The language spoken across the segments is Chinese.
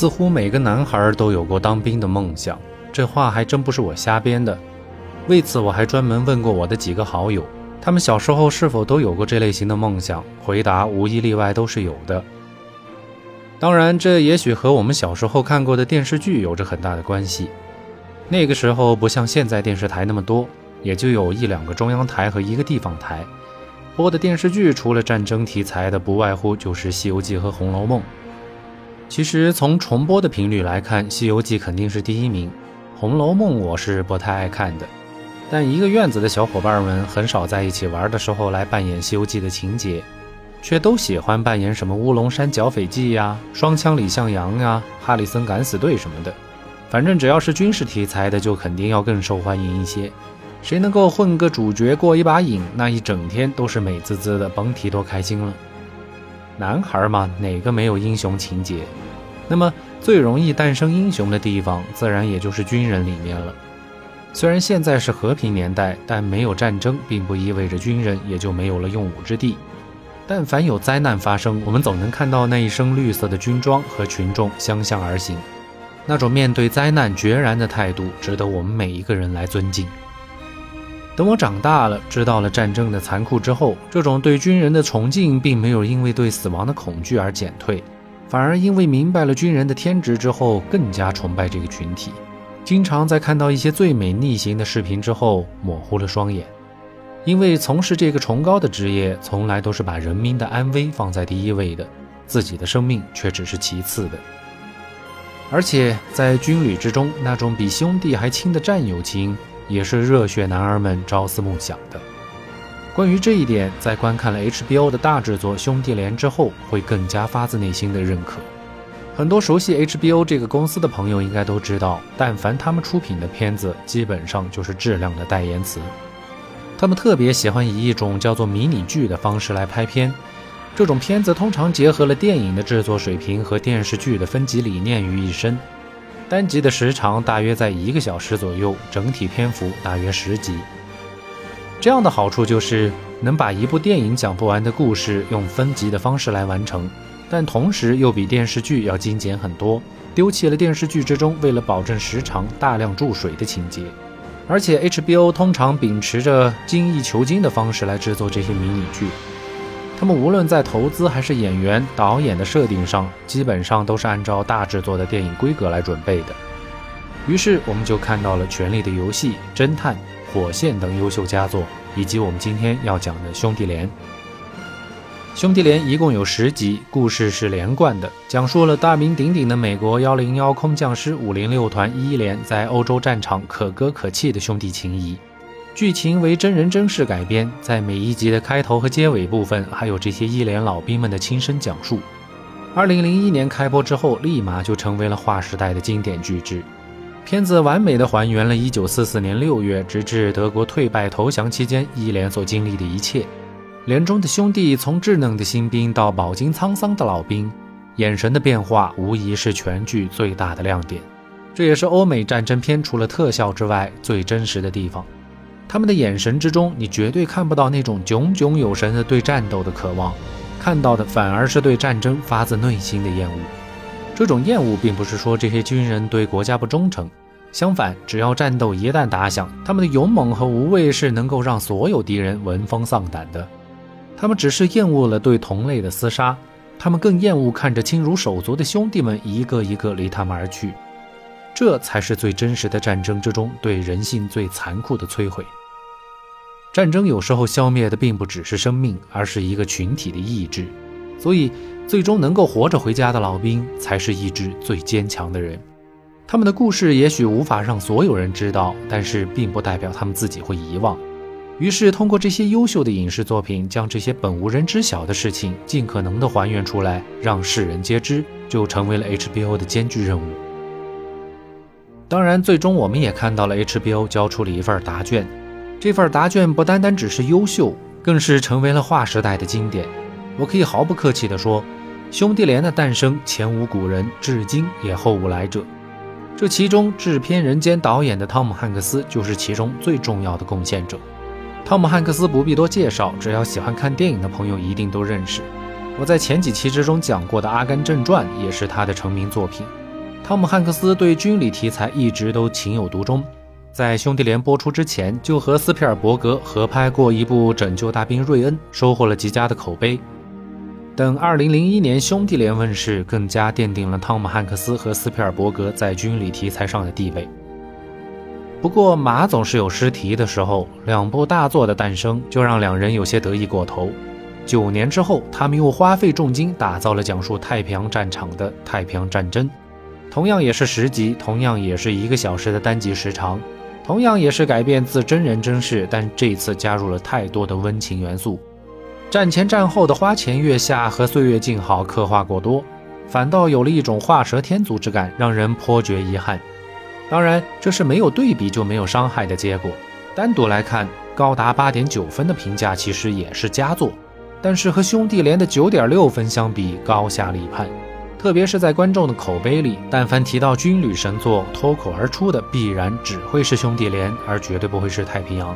似乎每个男孩都有过当兵的梦想，这话还真不是我瞎编的。为此，我还专门问过我的几个好友，他们小时候是否都有过这类型的梦想？回答无一例外都是有的。当然，这也许和我们小时候看过的电视剧有着很大的关系。那个时候不像现在电视台那么多，也就有一两个中央台和一个地方台播的电视剧，除了战争题材的，不外乎就是《西游记》和《红楼梦》。其实从重播的频率来看，《西游记》肯定是第一名，《红楼梦》我是不太爱看的。但一个院子的小伙伴们很少在一起玩的时候来扮演《西游记》的情节，却都喜欢扮演什么乌龙山剿匪记呀、双枪李向阳呀、哈里森敢死队什么的。反正只要是军事题材的，就肯定要更受欢迎一些。谁能够混个主角过一把瘾，那一整天都是美滋滋的，甭提多开心了。男孩嘛，哪个没有英雄情节？那么最容易诞生英雄的地方，自然也就是军人里面了。虽然现在是和平年代，但没有战争，并不意味着军人也就没有了用武之地。但凡有灾难发生，我们总能看到那一身绿色的军装和群众相向而行，那种面对灾难决然的态度，值得我们每一个人来尊敬。等我长大了，知道了战争的残酷之后，这种对军人的崇敬，并没有因为对死亡的恐惧而减退，反而因为明白了军人的天职之后，更加崇拜这个群体。经常在看到一些最美逆行的视频之后，模糊了双眼，因为从事这个崇高的职业，从来都是把人民的安危放在第一位的，自己的生命却只是其次的。而且在军旅之中，那种比兄弟还亲的战友情。也是热血男儿们朝思暮想的。关于这一点，在观看了 HBO 的大制作《兄弟连》之后，会更加发自内心的认可。很多熟悉 HBO 这个公司的朋友应该都知道，但凡他们出品的片子，基本上就是质量的代言词。他们特别喜欢以一种叫做迷你剧的方式来拍片，这种片子通常结合了电影的制作水平和电视剧的分级理念于一身。单集的时长大约在一个小时左右，整体篇幅大约十集。这样的好处就是能把一部电影讲不完的故事用分集的方式来完成，但同时又比电视剧要精简很多，丢弃了电视剧之中为了保证时长大量注水的情节。而且 HBO 通常秉持着精益求精的方式来制作这些迷你剧。他们无论在投资还是演员、导演的设定上，基本上都是按照大制作的电影规格来准备的。于是，我们就看到了《权力的游戏》《侦探》《火线》等优秀佳作，以及我们今天要讲的《兄弟连》。《兄弟连》一共有十集，故事是连贯的，讲述了大名鼎鼎的美国幺零幺空降师五零六团一连在欧洲战场可歌可泣的兄弟情谊。剧情为真人真事改编，在每一集的开头和结尾部分，还有这些一连老兵们的亲身讲述。二零零一年开播之后，立马就成为了划时代的经典巨制。片子完美的还原了一九四四年六月直至德国退败投降期间一连所经历的一切。连中的兄弟从稚嫩的新兵到饱经沧桑的老兵，眼神的变化无疑是全剧最大的亮点。这也是欧美战争片除了特效之外最真实的地方。他们的眼神之中，你绝对看不到那种炯炯有神的对战斗的渴望，看到的反而是对战争发自内心的厌恶。这种厌恶并不是说这些军人对国家不忠诚，相反，只要战斗一旦打响，他们的勇猛和无畏是能够让所有敌人闻风丧胆的。他们只是厌恶了对同类的厮杀，他们更厌恶看着亲如手足的兄弟们一个一个离他们而去。这才是最真实的战争之中对人性最残酷的摧毁。战争有时候消灭的并不只是生命，而是一个群体的意志。所以，最终能够活着回家的老兵，才是意志最坚强的人。他们的故事也许无法让所有人知道，但是并不代表他们自己会遗忘。于是，通过这些优秀的影视作品，将这些本无人知晓的事情，尽可能的还原出来，让世人皆知，就成为了 HBO 的艰巨任务。当然，最终我们也看到了 HBO 交出了一份答卷。这份答卷不单单只是优秀，更是成为了划时代的经典。我可以毫不客气地说，《兄弟连》的诞生前无古人，至今也后无来者。这其中，制片人兼导演的汤姆·汉克斯就是其中最重要的贡献者。汤姆·汉克斯不必多介绍，只要喜欢看电影的朋友一定都认识。我在前几期之中讲过的《阿甘正传》也是他的成名作品。汤姆汉克斯对军旅题材一直都情有独钟，在《兄弟连》播出之前，就和斯皮尔伯格合拍过一部《拯救大兵瑞恩》，收获了极佳的口碑。等2001年《兄弟连》问世，更加奠定了汤姆汉克斯和斯皮尔伯格在军旅题材上的地位。不过，马总是有失蹄的时候，两部大作的诞生就让两人有些得意过头。九年之后，他们又花费重金打造了讲述太平洋战场的《太平洋战争》。同样也是十集，同样也是一个小时的单集时长，同样也是改编自真人真事，但这次加入了太多的温情元素。战前战后的花前月下和岁月静好刻画过多，反倒有了一种画蛇添足之感，让人颇觉遗憾。当然，这是没有对比就没有伤害的结果。单独来看，高达八点九分的评价其实也是佳作，但是和兄弟连的九点六分相比，高下立判。特别是在观众的口碑里，但凡提到军旅神作，脱口而出的必然只会是《兄弟连》，而绝对不会是《太平洋》。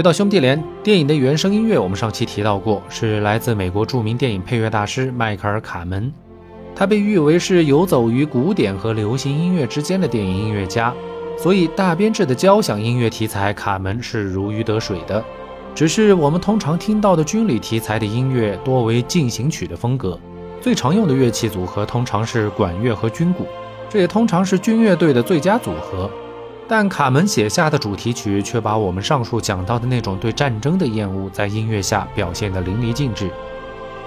回到《兄弟连》电影的原声音乐，我们上期提到过，是来自美国著名电影配乐大师迈克尔·卡门。他被誉为是游走于古典和流行音乐之间的电影音乐家，所以大编制的交响音乐题材，卡门是如鱼得水的。只是我们通常听到的军旅题材的音乐多为进行曲的风格，最常用的乐器组合通常是管乐和军鼓，这也通常是军乐队的最佳组合。但卡门写下的主题曲却把我们上述讲到的那种对战争的厌恶，在音乐下表现得淋漓尽致。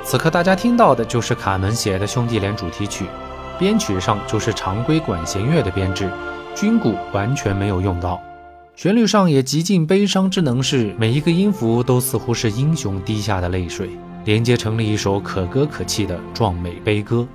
此刻大家听到的就是卡门写的《兄弟连》主题曲，编曲上就是常规管弦乐的编制，军鼓完全没有用到。旋律上也极尽悲伤之能事，每一个音符都似乎是英雄滴下的泪水，连接成了一首可歌可泣的壮美悲歌。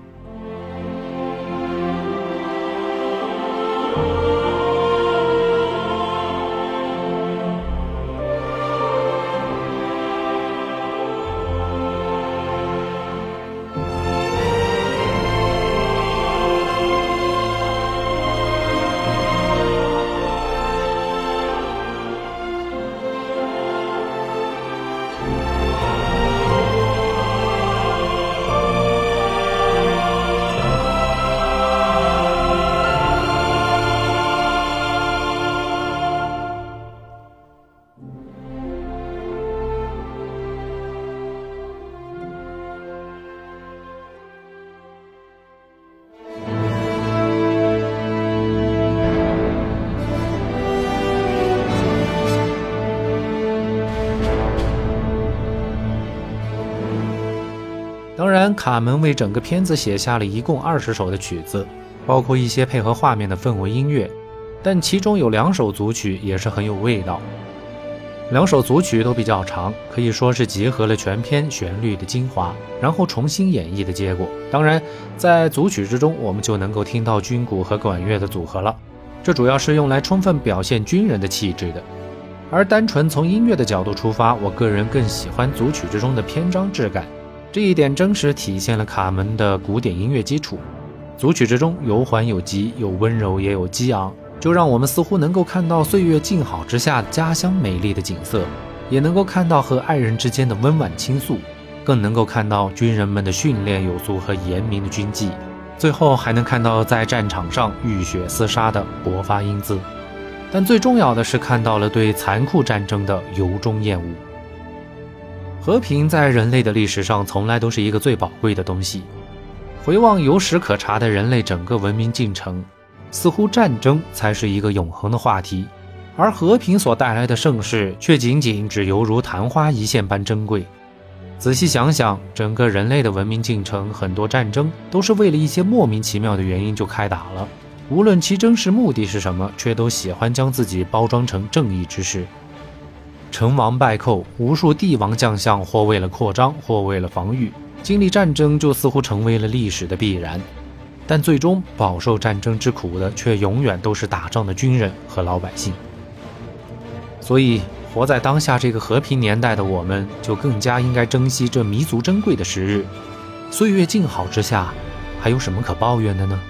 卡门为整个片子写下了一共二十首的曲子，包括一些配合画面的氛围音乐，但其中有两首组曲也是很有味道。两首组曲都比较长，可以说是集合了全篇旋律的精华，然后重新演绎的结果。当然，在组曲之中，我们就能够听到军鼓和管乐的组合了，这主要是用来充分表现军人的气质的。而单纯从音乐的角度出发，我个人更喜欢组曲之中的篇章质感。这一点真实体现了卡门的古典音乐基础，组曲之中有缓有急，有温柔也有激昂，就让我们似乎能够看到岁月静好之下家乡美丽的景色，也能够看到和爱人之间的温婉倾诉，更能够看到军人们的训练有素和严明的军纪，最后还能看到在战场上浴血厮杀的勃发英姿。但最重要的是看到了对残酷战争的由衷厌恶。和平在人类的历史上从来都是一个最宝贵的东西。回望有史可查的人类整个文明进程，似乎战争才是一个永恒的话题，而和平所带来的盛世却仅仅只犹如昙花一现般珍贵。仔细想想，整个人类的文明进程，很多战争都是为了一些莫名其妙的原因就开打了，无论其真实目的是什么，却都喜欢将自己包装成正义之士。成王败寇，无数帝王将相或为了扩张，或为了防御，经历战争就似乎成为了历史的必然。但最终饱受战争之苦的，却永远都是打仗的军人和老百姓。所以，活在当下这个和平年代的我们，就更加应该珍惜这弥足珍贵的时日。岁月静好之下，还有什么可抱怨的呢？